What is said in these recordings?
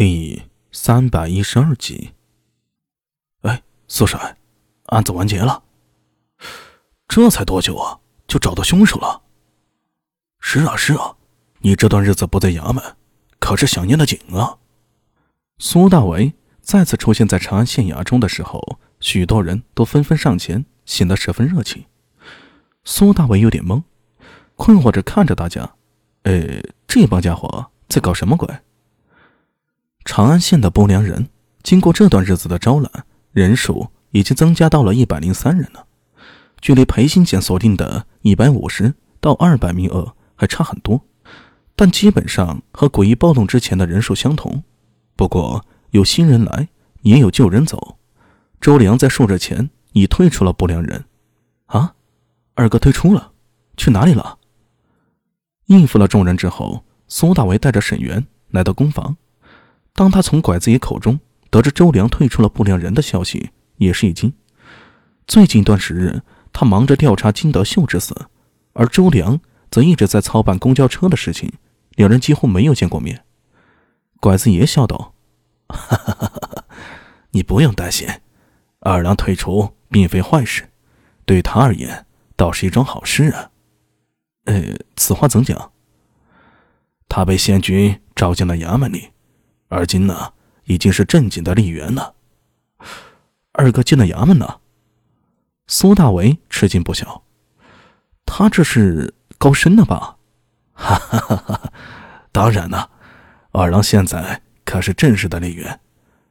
第三百一十二集。哎，苏帅，案子完结了。这才多久啊，就找到凶手了？是啊，是啊，你这段日子不在衙门，可是想念的紧啊。苏大为再次出现在长安县衙中的时候，许多人都纷纷上前，显得十分热情。苏大为有点懵，困惑着看着大家。呃，这帮家伙在搞什么鬼？长安县的不良人，经过这段日子的招揽，人数已经增加到了一百零三人了，距离裴新简锁定的一百五十到二百名额还差很多，但基本上和诡异暴动之前的人数相同。不过有新人来，也有旧人走。周良在数着钱已退出了不良人。啊，二哥退出了，去哪里了？应付了众人之后，苏大为带着沈源来到公房。当他从拐子爷口中得知周良退出了不良人的消息，也是一惊。最近一段时日，他忙着调查金德秀之死，而周良则一直在操办公交车的事情，两人几乎没有见过面。拐子爷笑道：“哈哈哈哈哈你不用担心，二郎退出并非坏事，对他而言倒是一桩好事啊。”呃，此话怎讲？他被县君召进了衙门里。而今呢，已经是正经的吏员了。二哥进了衙门了。苏大为吃惊不小，他这是高升了吧？哈哈哈哈！当然了，二郎现在可是正式的吏员，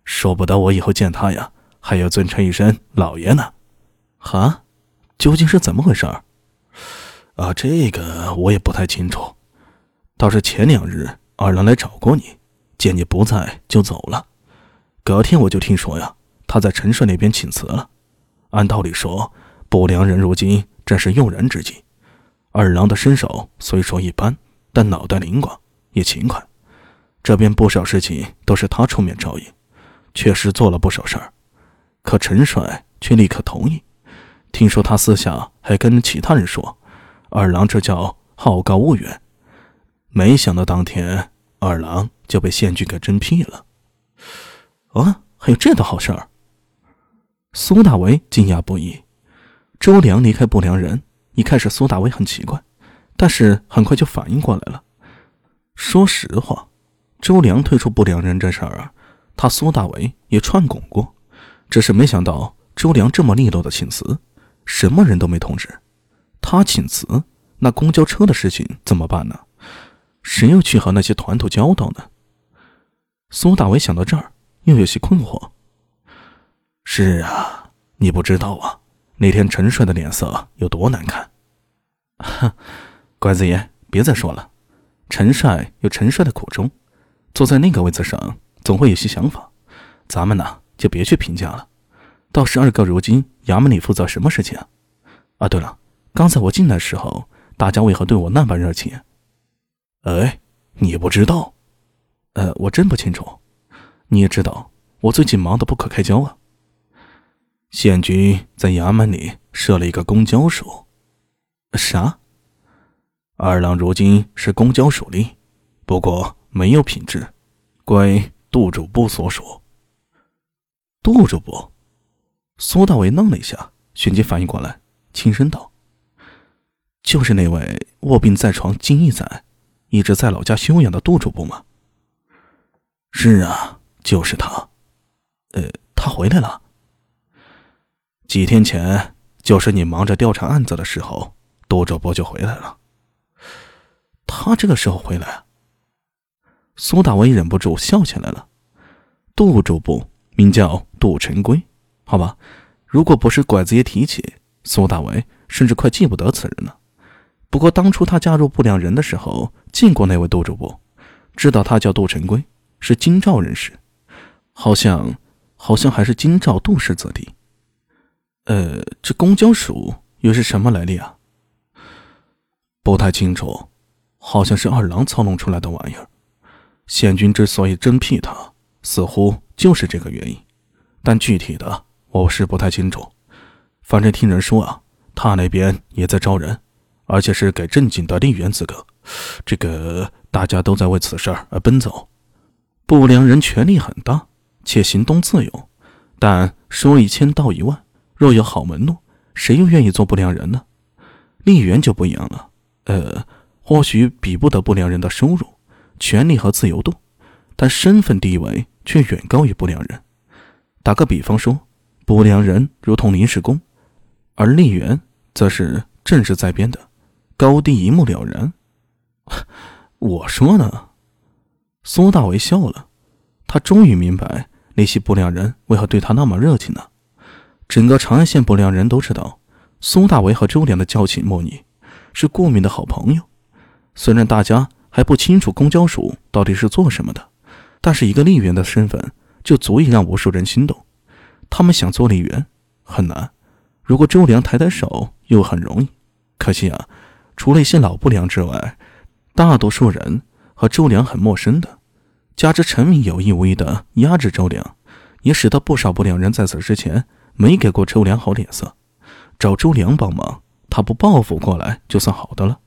说不得我以后见他呀，还要尊称一声老爷呢。哈，究竟是怎么回事？啊，这个我也不太清楚，倒是前两日二郎来找过你。见你不在就走了，隔天我就听说呀，他在陈帅那边请辞了。按道理说，不良人如今正是用人之际。二郎的身手虽说一般，但脑袋灵光，也勤快。这边不少事情都是他出面照应，确实做了不少事儿。可陈帅却立刻同意。听说他私下还跟其他人说，二郎这叫好高骛远。没想到当天二郎。就被县君给征辟了，啊，还有这等好事儿！苏大为惊讶不已。周良离开不良人，一开始苏大为很奇怪，但是很快就反应过来了。说实话，周良退出不良人这事儿啊，他苏大为也串拱过，只是没想到周良这么利落的请辞，什么人都没通知。他请辞，那公交车的事情怎么办呢？谁又去和那些团头交道呢？苏大伟想到这儿，又有些困惑。是啊，你不知道啊，那天陈帅的脸色有多难看。哼，拐子爷，别再说了。陈帅有陈帅的苦衷，坐在那个位子上，总会有些想法。咱们呢，就别去评价了。倒是二哥，如今衙门里负责什么事情啊？啊，对了，刚才我进来的时候，大家为何对我那般热情？哎，你不知道？呃，我真不清楚。你也知道，我最近忙得不可开交啊。县军在衙门里设了一个公交署。啥？二郎如今是公交署吏，不过没有品质，归杜主簿所属。杜主簿？苏大伟愣了一下，旋即反应过来，轻声道：“就是那位卧病在床金一载，一直在老家休养的杜主簿吗？”是啊，就是他。呃，他回来了。几天前，就是你忙着调查案子的时候，杜主播就回来了。他这个时候回来，苏大为忍不住笑起来了。杜主簿名叫杜晨归，好吧？如果不是拐子爷提起，苏大为甚至快记不得此人了。不过当初他加入不良人的时候，见过那位杜主簿，知道他叫杜晨归。是京兆人士，好像，好像还是京兆杜氏子弟。呃，这公交署又是什么来历啊？不太清楚，好像是二郎操弄出来的玩意儿。宪军之所以征辟他，似乎就是这个原因，但具体的我是不太清楚。反正听人说啊，他那边也在招人，而且是给正经的吏员资格。这个大家都在为此事而奔走。不良人权力很大，且行动自由，但说一千道一万，若有好门路，谁又愿意做不良人呢？丽媛就不一样了，呃，或许比不得不良人的收入、权力和自由度，但身份地位却远高于不良人。打个比方说，不良人如同临时工，而丽媛则是正式在编的，高低一目了然。我说呢？苏大为笑了，他终于明白那些不良人为何对他那么热情了。整个长安县不良人都知道，苏大为和周良的交情莫逆，是过命的好朋友。虽然大家还不清楚公交署到底是做什么的，但是一个吏员的身份就足以让无数人心动。他们想做吏员很难，如果周良抬抬手又很容易。可惜啊，除了一些老不良之外，大多数人。和周良很陌生的，加之陈敏有意无意的压制周良，也使得不少不良人在此之前没给过周良好脸色。找周良帮忙，他不报复过来就算好的了。